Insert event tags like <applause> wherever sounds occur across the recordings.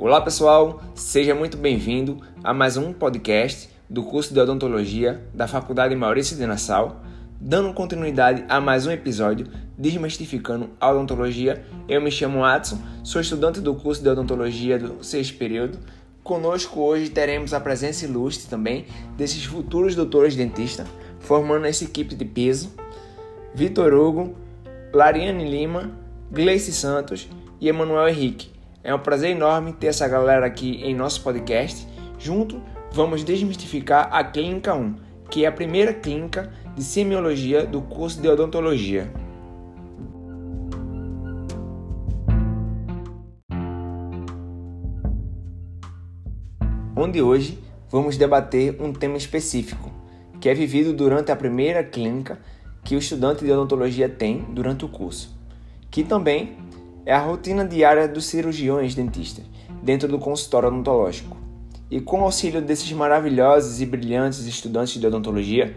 Olá pessoal, seja muito bem-vindo a mais um podcast do curso de odontologia da Faculdade Maurício de Nassau, dando continuidade a mais um episódio Desmistificando a Odontologia. Eu me chamo Adson, sou estudante do curso de odontologia do sexto período. Conosco hoje teremos a presença ilustre também desses futuros doutores dentistas, formando essa equipe de peso: Vitor Hugo, Lariane Lima, Gleice Santos e Emanuel Henrique. É um prazer enorme ter essa galera aqui em nosso podcast. Junto, vamos desmistificar a Clínica 1, que é a primeira clínica de semiologia do curso de odontologia. Onde hoje vamos debater um tema específico, que é vivido durante a primeira clínica que o estudante de odontologia tem durante o curso, que também é a rotina diária dos cirurgiões dentistas dentro do consultório odontológico. E com o auxílio desses maravilhosos e brilhantes estudantes de odontologia,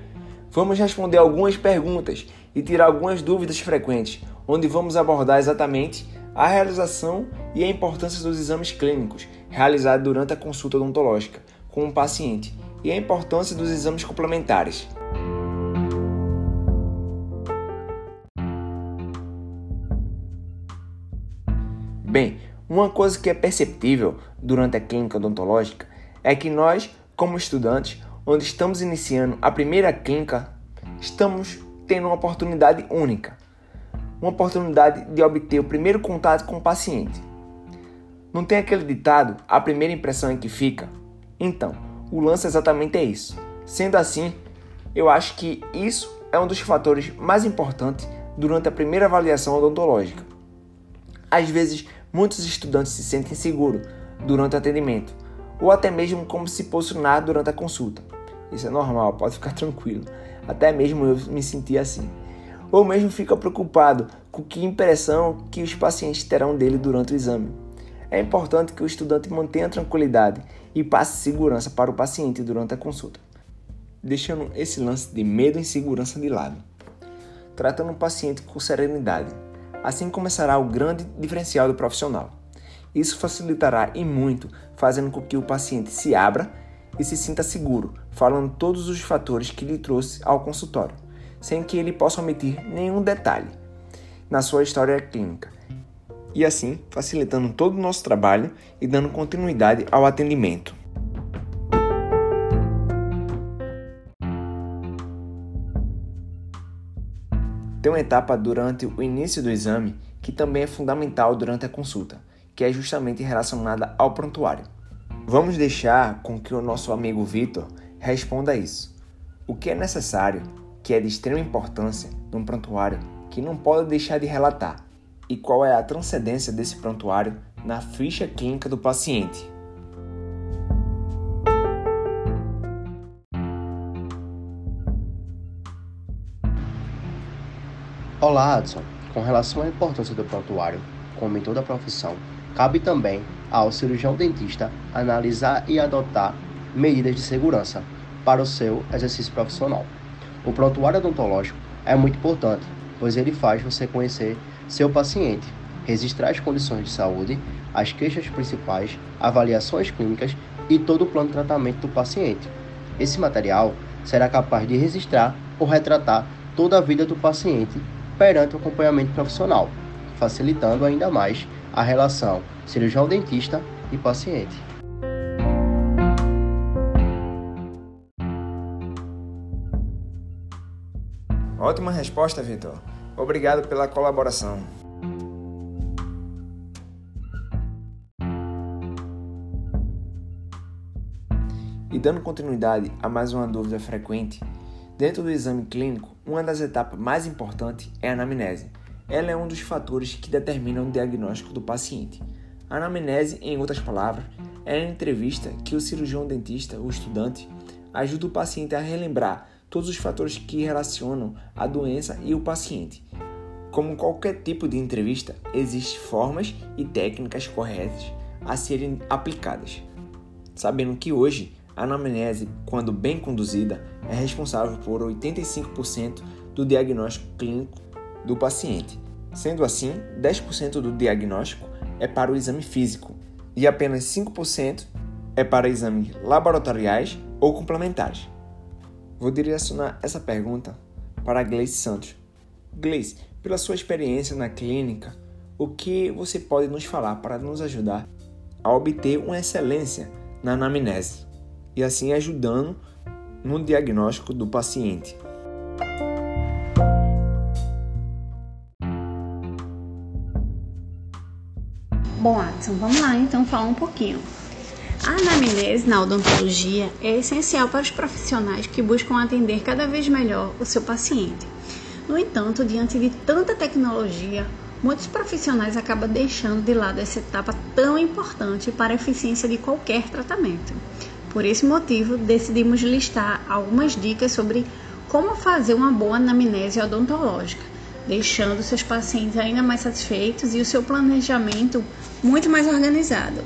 vamos responder algumas perguntas e tirar algumas dúvidas frequentes, onde vamos abordar exatamente a realização e a importância dos exames clínicos realizados durante a consulta odontológica com o paciente e a importância dos exames complementares. Bem, uma coisa que é perceptível durante a clínica odontológica é que nós, como estudantes, onde estamos iniciando a primeira clínica, estamos tendo uma oportunidade única. Uma oportunidade de obter o primeiro contato com o paciente. Não tem aquele ditado, a primeira impressão é que fica? Então, o lance exatamente é isso. Sendo assim, eu acho que isso é um dos fatores mais importantes durante a primeira avaliação odontológica. Às vezes, muitos estudantes se sentem seguros durante o atendimento, ou até mesmo como se posicionar durante a consulta. Isso é normal, pode ficar <laughs> tranquilo. Até mesmo eu me senti assim. Ou mesmo fica preocupado com que impressão que os pacientes terão dele durante o exame. É importante que o estudante mantenha tranquilidade e passe segurança para o paciente durante a consulta, deixando esse lance de medo e insegurança de lado. Tratando o paciente com serenidade, Assim começará o grande diferencial do profissional. Isso facilitará e muito, fazendo com que o paciente se abra e se sinta seguro, falando todos os fatores que lhe trouxe ao consultório, sem que ele possa omitir nenhum detalhe na sua história clínica. E assim, facilitando todo o nosso trabalho e dando continuidade ao atendimento. Tem uma etapa durante o início do exame que também é fundamental durante a consulta, que é justamente relacionada ao prontuário. Vamos deixar com que o nosso amigo Vitor responda isso. O que é necessário, que é de extrema importância num prontuário que não pode deixar de relatar, e qual é a transcendência desse prontuário na ficha clínica do paciente. Olá, Adson. Com relação à importância do prontuário, como em toda profissão, cabe também ao cirurgião dentista analisar e adotar medidas de segurança para o seu exercício profissional. O prontuário odontológico é muito importante, pois ele faz você conhecer seu paciente, registrar as condições de saúde, as queixas principais, avaliações clínicas e todo o plano de tratamento do paciente. Esse material será capaz de registrar ou retratar toda a vida do paciente perante o acompanhamento profissional, facilitando ainda mais a relação cirurgião-dentista e paciente. Ótima resposta, Vitor. Obrigado pela colaboração. E dando continuidade a mais uma dúvida frequente, Dentro do exame clínico, uma das etapas mais importantes é a anamnese. Ela é um dos fatores que determinam o diagnóstico do paciente. A anamnese, em outras palavras, é a entrevista que o cirurgião dentista, o estudante, ajuda o paciente a relembrar todos os fatores que relacionam a doença e o paciente. Como qualquer tipo de entrevista, existem formas e técnicas corretas a serem aplicadas. Sabendo que hoje a anamnese, quando bem conduzida, é responsável por 85% do diagnóstico clínico do paciente. Sendo assim, 10% do diagnóstico é para o exame físico e apenas 5% é para exames laboratoriais ou complementares. Vou direcionar essa pergunta para a Gleice Santos. Gleice, pela sua experiência na clínica, o que você pode nos falar para nos ajudar a obter uma excelência na anamnese e assim ajudando no diagnóstico do paciente? Bom, Adson, vamos lá então falar um pouquinho. A anamnese na odontologia é essencial para os profissionais que buscam atender cada vez melhor o seu paciente. No entanto, diante de tanta tecnologia, muitos profissionais acabam deixando de lado essa etapa tão importante para a eficiência de qualquer tratamento. Por esse motivo, decidimos listar algumas dicas sobre como fazer uma boa anamnese odontológica, deixando seus pacientes ainda mais satisfeitos e o seu planejamento muito mais organizado.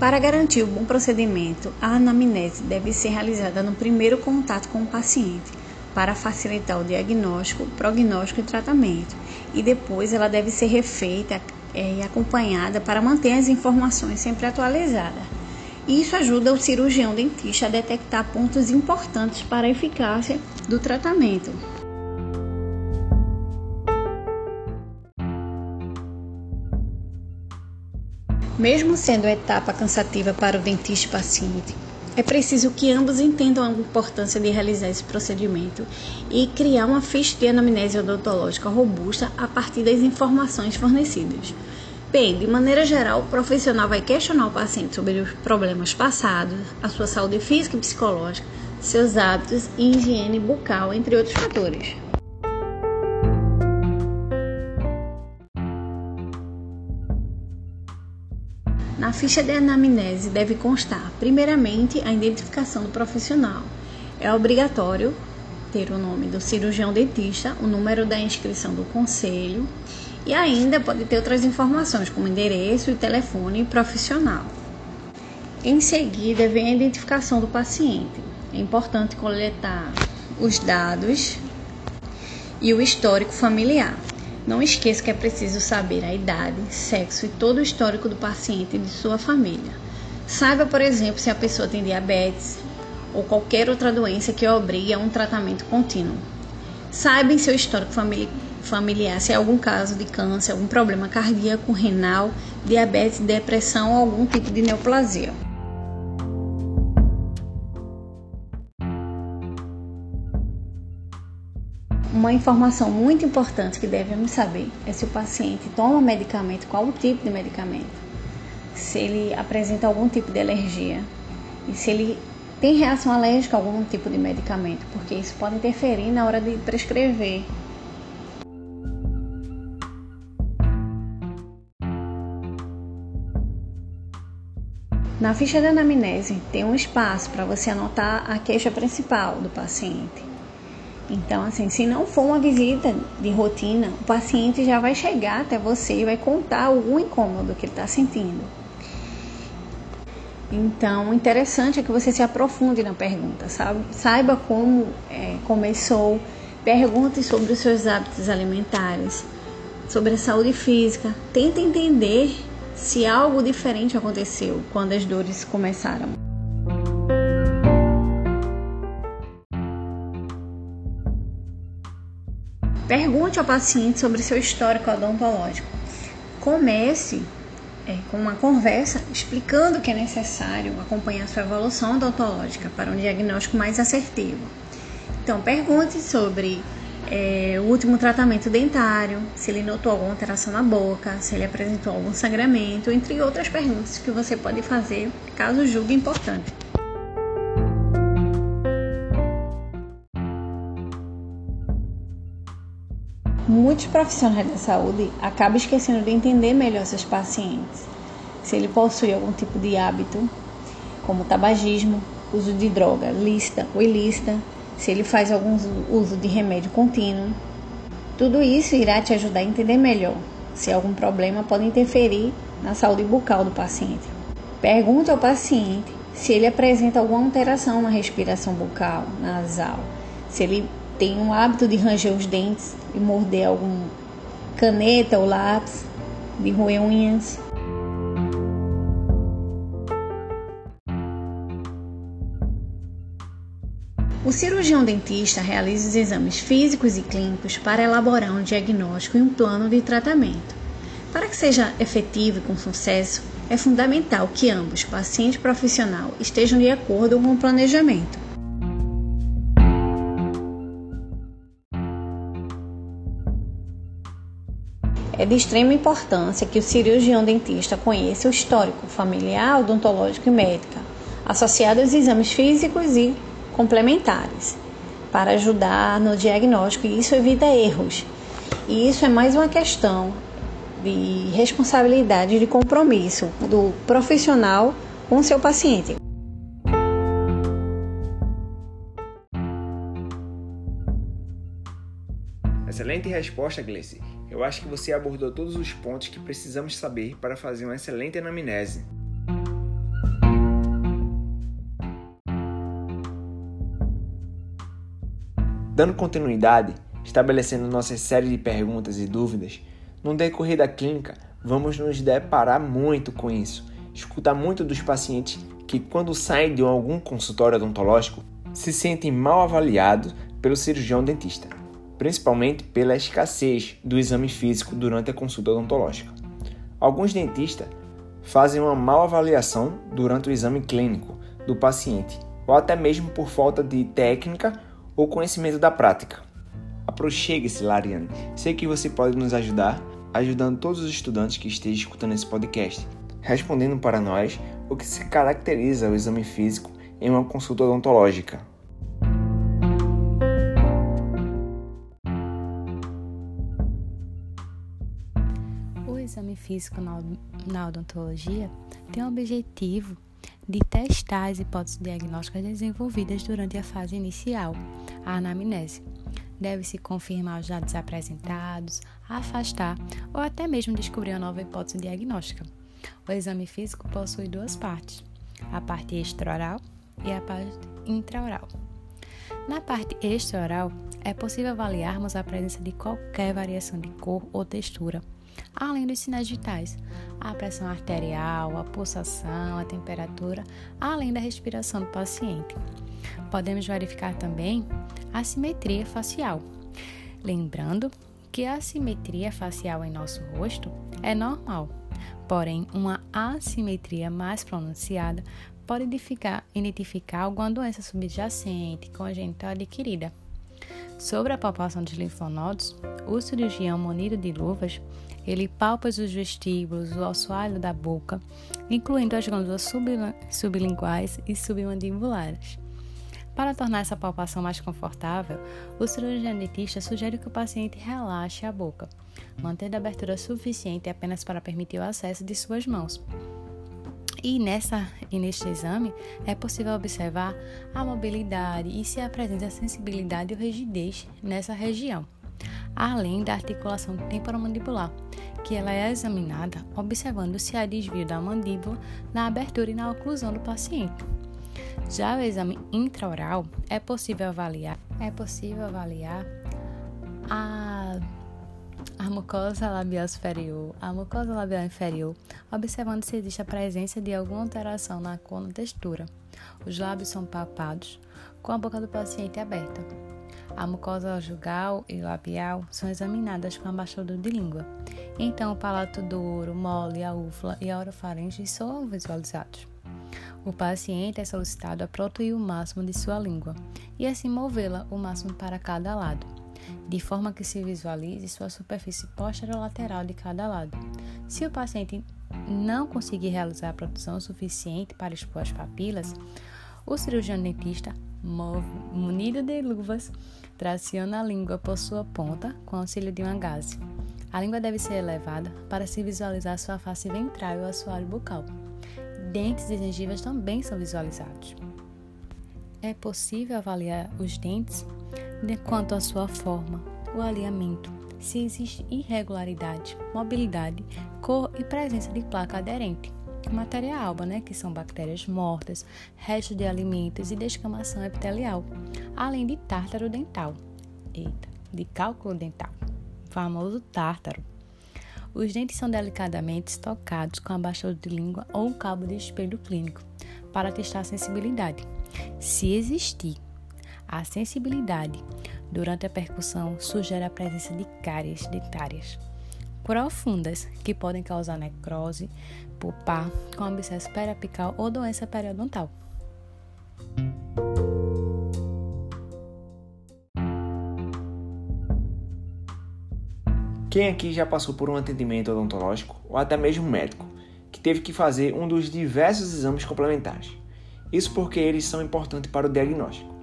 Para garantir o bom procedimento, a anamnese deve ser realizada no primeiro contato com o paciente, para facilitar o diagnóstico, prognóstico e tratamento, e depois ela deve ser refeita é, e acompanhada para manter as informações sempre atualizadas. Isso ajuda o cirurgião dentista a detectar pontos importantes para a eficácia do tratamento. Mesmo sendo a etapa cansativa para o dentista paciente, é preciso que ambos entendam a importância de realizar esse procedimento e criar uma ficha de anamnese odontológica robusta a partir das informações fornecidas. Bem, de maneira geral, o profissional vai questionar o paciente sobre os problemas passados, a sua saúde física e psicológica, seus hábitos e higiene bucal, entre outros fatores. Na ficha de anamnese deve constar, primeiramente, a identificação do profissional. É obrigatório ter o nome do cirurgião dentista, o número da inscrição do conselho e ainda pode ter outras informações, como endereço e telefone profissional. Em seguida, vem a identificação do paciente. É importante coletar os dados e o histórico familiar. Não esqueça que é preciso saber a idade, sexo e todo o histórico do paciente e de sua família. Saiba, por exemplo, se a pessoa tem diabetes ou qualquer outra doença que obrigue a um tratamento contínuo. Saiba em seu histórico familiar se há algum caso de câncer, algum problema cardíaco, renal, diabetes, depressão ou algum tipo de neoplasia. Uma informação muito importante que devemos saber é se o paciente toma medicamento, qual o tipo de medicamento, se ele apresenta algum tipo de alergia e se ele tem reação alérgica a algum tipo de medicamento, porque isso pode interferir na hora de prescrever. Na ficha de anamnese tem um espaço para você anotar a queixa principal do paciente. Então, assim, se não for uma visita de rotina, o paciente já vai chegar até você e vai contar algum incômodo que ele está sentindo. Então, o interessante é que você se aprofunde na pergunta, sabe? Saiba como é, começou, pergunte sobre os seus hábitos alimentares, sobre a saúde física. Tente entender se algo diferente aconteceu quando as dores começaram. Pergunte ao paciente sobre seu histórico odontológico. Comece é, com uma conversa explicando que é necessário acompanhar sua evolução odontológica para um diagnóstico mais assertivo. Então, pergunte sobre é, o último tratamento dentário, se ele notou alguma alteração na boca, se ele apresentou algum sangramento, entre outras perguntas que você pode fazer caso julgue importante. Muitos profissionais da saúde acabam esquecendo de entender melhor seus pacientes. Se ele possui algum tipo de hábito, como tabagismo, uso de droga lícita ou ilícita, se ele faz algum uso de remédio contínuo. Tudo isso irá te ajudar a entender melhor se algum problema pode interferir na saúde bucal do paciente. Pergunte ao paciente se ele apresenta alguma alteração na respiração bucal, nasal, se ele tem um hábito de ranger os dentes e morder algum caneta ou lápis, de roer unhas. O cirurgião dentista realiza os exames físicos e clínicos para elaborar um diagnóstico e um plano de tratamento. Para que seja efetivo e com sucesso, é fundamental que ambos, paciente e profissional, estejam de acordo com o planejamento. De extrema importância que o cirurgião dentista conheça o histórico familiar, odontológico e médica, associado aos exames físicos e complementares, para ajudar no diagnóstico e isso evita erros. E isso é mais uma questão de responsabilidade e de compromisso do profissional com seu paciente. Excelente resposta, Gleice. Eu acho que você abordou todos os pontos que precisamos saber para fazer uma excelente anamnese. Dando continuidade, estabelecendo nossa série de perguntas e dúvidas, no decorrer da clínica, vamos nos deparar muito com isso. Escutar muito dos pacientes que, quando saem de algum consultório odontológico, se sentem mal avaliados pelo cirurgião dentista principalmente pela escassez do exame físico durante a consulta odontológica. Alguns dentistas fazem uma mal avaliação durante o exame clínico do paciente, ou até mesmo por falta de técnica ou conhecimento da prática. Aproxegue-se, Lariane. Sei que você pode nos ajudar, ajudando todos os estudantes que estejam escutando esse podcast, respondendo para nós o que se caracteriza o exame físico em uma consulta odontológica. Físico na odontologia tem o objetivo de testar as hipóteses diagnósticas desenvolvidas durante a fase inicial, a anamnese. Deve-se confirmar os dados apresentados, afastar ou até mesmo descobrir uma nova hipótese diagnóstica. O exame físico possui duas partes, a parte extraoral e a parte intraoral. Na parte extraoral, é possível avaliarmos a presença de qualquer variação de cor ou textura além dos sinais vitais, a pressão arterial, a pulsação, a temperatura, além da respiração do paciente. Podemos verificar também a simetria facial. Lembrando que a simetria facial em nosso rosto é normal, porém, uma assimetria mais pronunciada pode identificar, alguma doença subjacente, congênita ou adquirida. Sobre a palpação dos linfonodos, o cirurgião munido de luvas ele palpa os vestíbulos, o assoalho da boca, incluindo as glândulas sublinguais e submandibulares. Para tornar essa palpação mais confortável, o cirurgião dentista sugere que o paciente relaxe a boca, mantendo a abertura suficiente apenas para permitir o acesso de suas mãos. E, nessa, e neste exame é possível observar a mobilidade e se apresenta sensibilidade ou rigidez nessa região além da articulação temporomandibular, que ela é examinada observando se há desvio da mandíbula na abertura e na oclusão do paciente. Já o exame intraoral é possível avaliar, é possível avaliar a, a mucosa labial superior, a mucosa labial inferior, observando se existe a presença de alguma alteração na cor ou textura. Os lábios são palpados com a boca do paciente aberta. A mucosa jugal e labial são examinadas com a baixadura de língua. Então, o palato duro, mole, a úfula e a orofaringe são visualizados. O paciente é solicitado a protuir o máximo de sua língua e assim movê-la o máximo para cada lado, de forma que se visualize sua superfície lateral de cada lado. Se o paciente não conseguir realizar a proteção suficiente para expor as papilas, o cirurgião dentista, munido de luvas, traciona a língua por sua ponta com auxílio de uma gaze. A língua deve ser elevada para se visualizar sua face ventral e o assoalho bucal. Dentes e gengivas também são visualizados. É possível avaliar os dentes de quanto à sua forma, o alinhamento, se existe irregularidade, mobilidade, cor e presença de placa aderente matéria alba, né, que são bactérias mortas, restos de alimentos e descamação epitelial, além de tártaro dental. eita, de cálculo dental, famoso tártaro. Os dentes são delicadamente estocados com a bastidor de língua ou um cabo de espelho clínico para testar a sensibilidade. Se existir a sensibilidade durante a percussão, sugere a presença de cáries dentárias profundas que podem causar necrose pulpar com abscesso periapical ou doença periodontal. Quem aqui já passou por um atendimento odontológico ou até mesmo médico que teve que fazer um dos diversos exames complementares? Isso porque eles são importantes para o diagnóstico.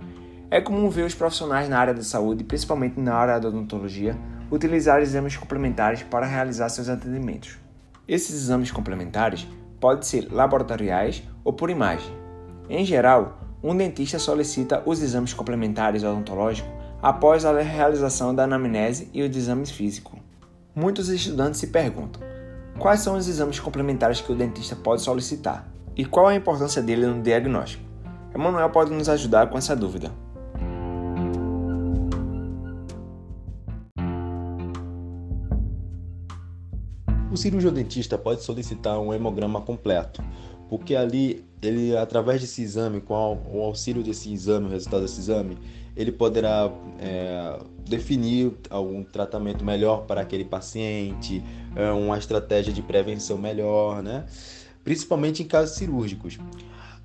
É comum ver os profissionais na área da saúde, principalmente na área da odontologia, utilizar exames complementares para realizar seus atendimentos. Esses exames complementares podem ser laboratoriais ou por imagem. Em geral, um dentista solicita os exames complementares odontológicos após a realização da anamnese e os exames físicos. Muitos estudantes se perguntam: quais são os exames complementares que o dentista pode solicitar e qual a importância dele no diagnóstico? Emanuel pode nos ajudar com essa dúvida. O cirurgião dentista pode solicitar um hemograma completo, porque ali ele, através desse exame, com o auxílio desse exame, o resultado desse exame, ele poderá é, definir algum tratamento melhor para aquele paciente, é, uma estratégia de prevenção melhor, né? principalmente em casos cirúrgicos.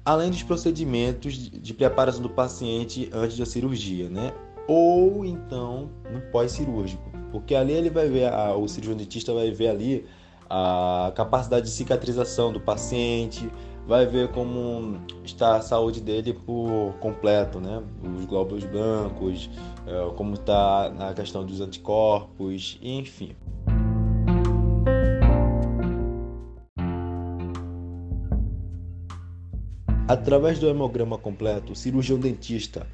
Além dos procedimentos de preparação do paciente antes da cirurgia, né? ou então no pós-cirúrgico, porque ali ele vai ver, a, o cirurgião dentista vai ver ali a capacidade de cicatrização do paciente, vai ver como está a saúde dele por completo, né? Os glóbulos brancos, é, como está a questão dos anticorpos, enfim. Através do hemograma completo, o cirurgião dentista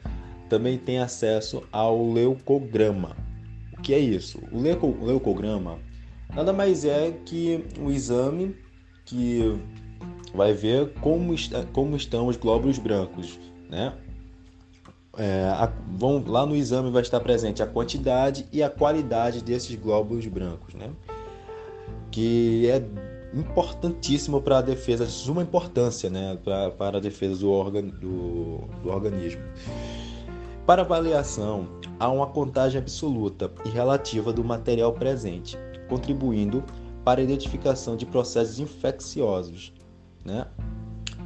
também tem acesso ao leucograma. O que é isso? O leucograma nada mais é que um exame que vai ver como, está, como estão os glóbulos brancos, né? É, a, vão, lá no exame vai estar presente a quantidade e a qualidade desses glóbulos brancos, né? Que é importantíssimo para a defesa, de suma importância, né? Pra, para a defesa do, organ, do, do organismo. Para avaliação, há uma contagem absoluta e relativa do material presente contribuindo para a identificação de processos infecciosos, né?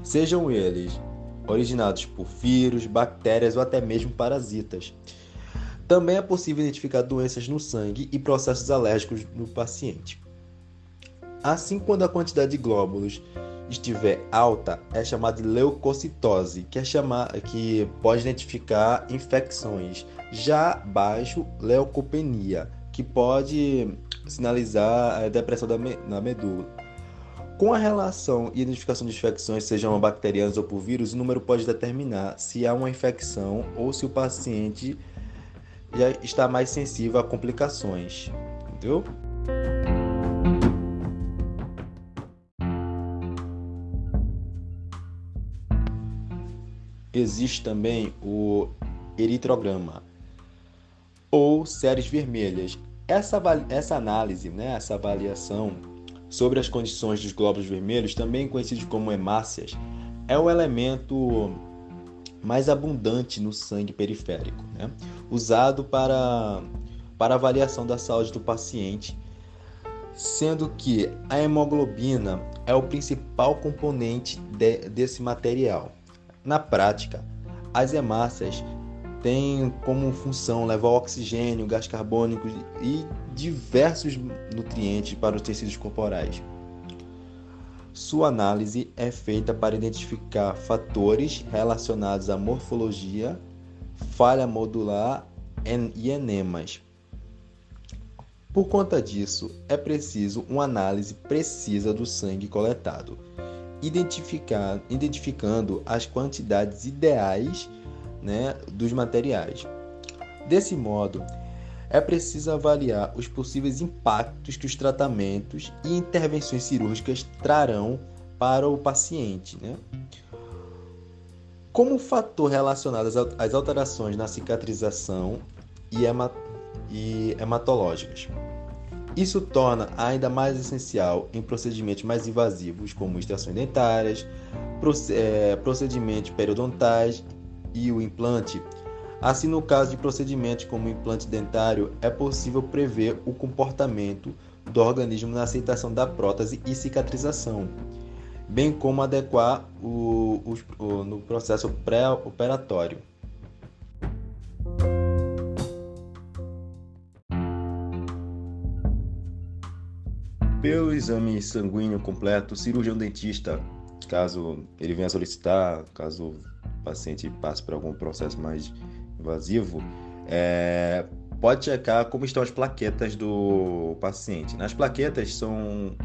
sejam eles originados por vírus, bactérias ou até mesmo parasitas. Também é possível identificar doenças no sangue e processos alérgicos no paciente. Assim, quando a quantidade de glóbulos estiver alta, é chamada de leucocitose, que, é chamar, que pode identificar infecções. Já baixo, leucopenia, que pode sinalizar a depressão da me medula. Com a relação e identificação de infecções, sejam bacterianas ou por vírus, o número pode determinar se há uma infecção ou se o paciente já está mais sensível a complicações. Entendeu? Existe também o eritrograma ou séries vermelhas, essa, essa análise, né, essa avaliação sobre as condições dos glóbulos vermelhos, também conhecidos como hemácias, é o elemento mais abundante no sangue periférico, né? usado para, para avaliação da saúde do paciente, sendo que a hemoglobina é o principal componente de, desse material. Na prática, as hemácias tem como função levar oxigênio, gás carbônico e diversos nutrientes para os tecidos corporais. Sua análise é feita para identificar fatores relacionados à morfologia, falha modular e enemas. Por conta disso, é preciso uma análise precisa do sangue coletado, identificando as quantidades ideais né, dos materiais. Desse modo, é preciso avaliar os possíveis impactos que os tratamentos e intervenções cirúrgicas trarão para o paciente. Né? Como fator relacionado às alterações na cicatrização e, hemat hematológicas. Isso torna ainda mais essencial em procedimentos mais invasivos, como extrações dentárias, é, procedimentos periodontais e o implante. Assim, no caso de procedimentos como implante dentário, é possível prever o comportamento do organismo na aceitação da prótese e cicatrização, bem como adequar o, o, o no processo pré-operatório. Pelo exame sanguíneo completo, cirurgião dentista, caso ele venha solicitar, caso paciente passe por algum processo mais invasivo, é, pode checar como estão as plaquetas do paciente. As plaquetas são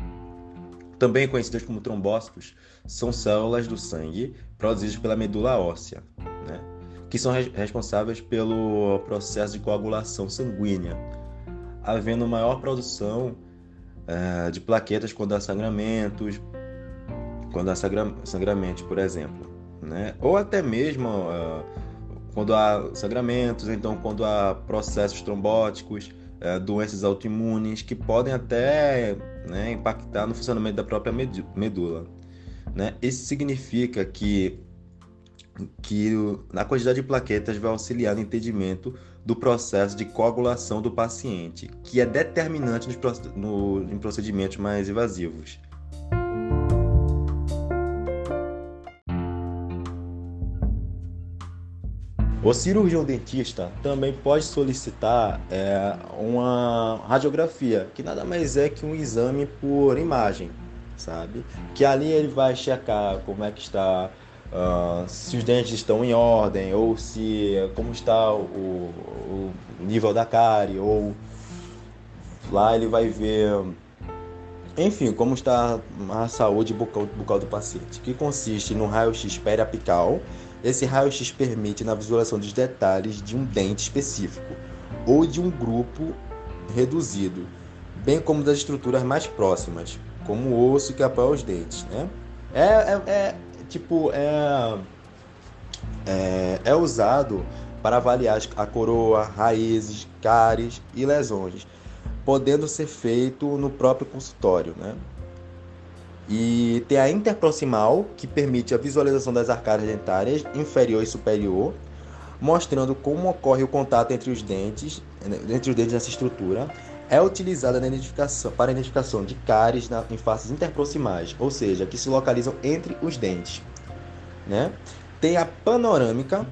também conhecidas como trombócitos, são células do sangue produzidas pela medula óssea, né? que são responsáveis pelo processo de coagulação sanguínea, havendo maior produção uh, de plaquetas quando há sangramentos, quando há sangramentos, por exemplo, né? Ou até mesmo uh, quando há sangramentos, então quando há processos trombóticos, uh, doenças autoimunes que podem até né, impactar no funcionamento da própria medula. Né? Isso significa que que a quantidade de plaquetas vai auxiliar no entendimento do processo de coagulação do paciente, que é determinante no, em procedimentos mais invasivos. O cirurgião dentista também pode solicitar é, uma radiografia, que nada mais é que um exame por imagem, sabe? Que ali ele vai checar como é que está uh, se os dentes estão em ordem ou se como está o, o nível da cárie ou lá ele vai ver enfim, como está a saúde bucal, bucal do paciente, que consiste no raio-x periapical. Esse raio-x permite na visualização dos detalhes de um dente específico ou de um grupo reduzido, bem como das estruturas mais próximas, como o osso que apoia os dentes. Né? É, é, é, tipo, é, é, é usado para avaliar a coroa, raízes, cáries e lesões, podendo ser feito no próprio consultório, né? E tem a interproximal, que permite a visualização das arcárias dentárias inferior e superior, mostrando como ocorre o contato entre os dentes, entre os dentes nessa estrutura. É utilizada identificação, para identificação de cáries na, em faces interproximais, ou seja, que se localizam entre os dentes. Né? Tem a panorâmica.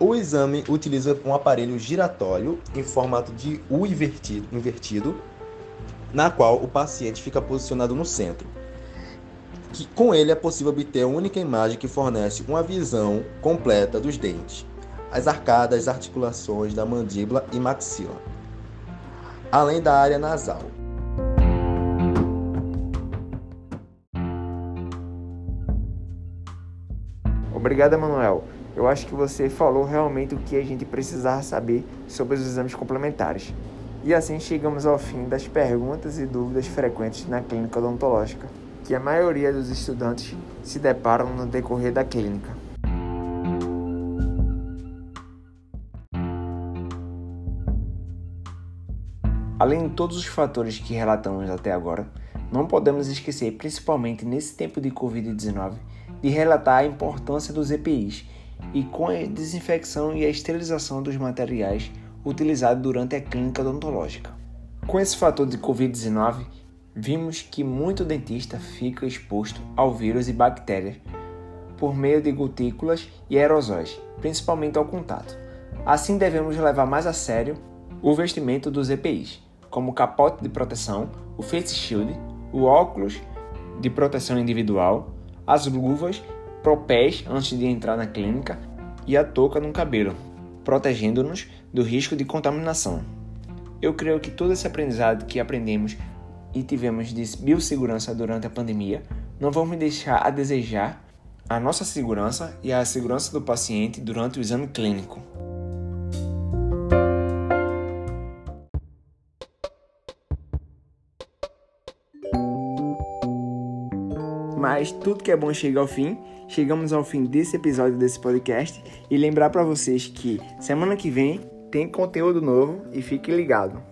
O exame utiliza um aparelho giratório em formato de U invertido, invertido na qual o paciente fica posicionado no centro. Que, com ele é possível obter a única imagem que fornece uma visão completa dos dentes, as arcadas, articulações da mandíbula e maxila, além da área nasal. Obrigado, Emanuel. Eu acho que você falou realmente o que a gente precisava saber sobre os exames complementares. E assim chegamos ao fim das perguntas e dúvidas frequentes na clínica odontológica, que a maioria dos estudantes se deparam no decorrer da clínica. Além de todos os fatores que relatamos até agora, não podemos esquecer, principalmente nesse tempo de Covid-19, de relatar a importância dos EPIs e com a desinfecção e a esterilização dos materiais utilizados durante a clínica odontológica. Com esse fator de Covid-19, vimos que muito dentista fica exposto ao vírus e bactérias por meio de gotículas e aerosóis, principalmente ao contato. Assim, devemos levar mais a sério o vestimento dos EPIs, como o capote de proteção, o face shield, o óculos de proteção individual, as luvas propés antes de entrar na clínica e a touca no cabelo, protegendo-nos do risco de contaminação. Eu creio que todo esse aprendizado que aprendemos e tivemos de biossegurança durante a pandemia não vamos deixar a desejar a nossa segurança e a segurança do paciente durante o exame clínico. Mas tudo que é bom chega ao fim. Chegamos ao fim desse episódio desse podcast e lembrar para vocês que semana que vem tem conteúdo novo e fique ligado.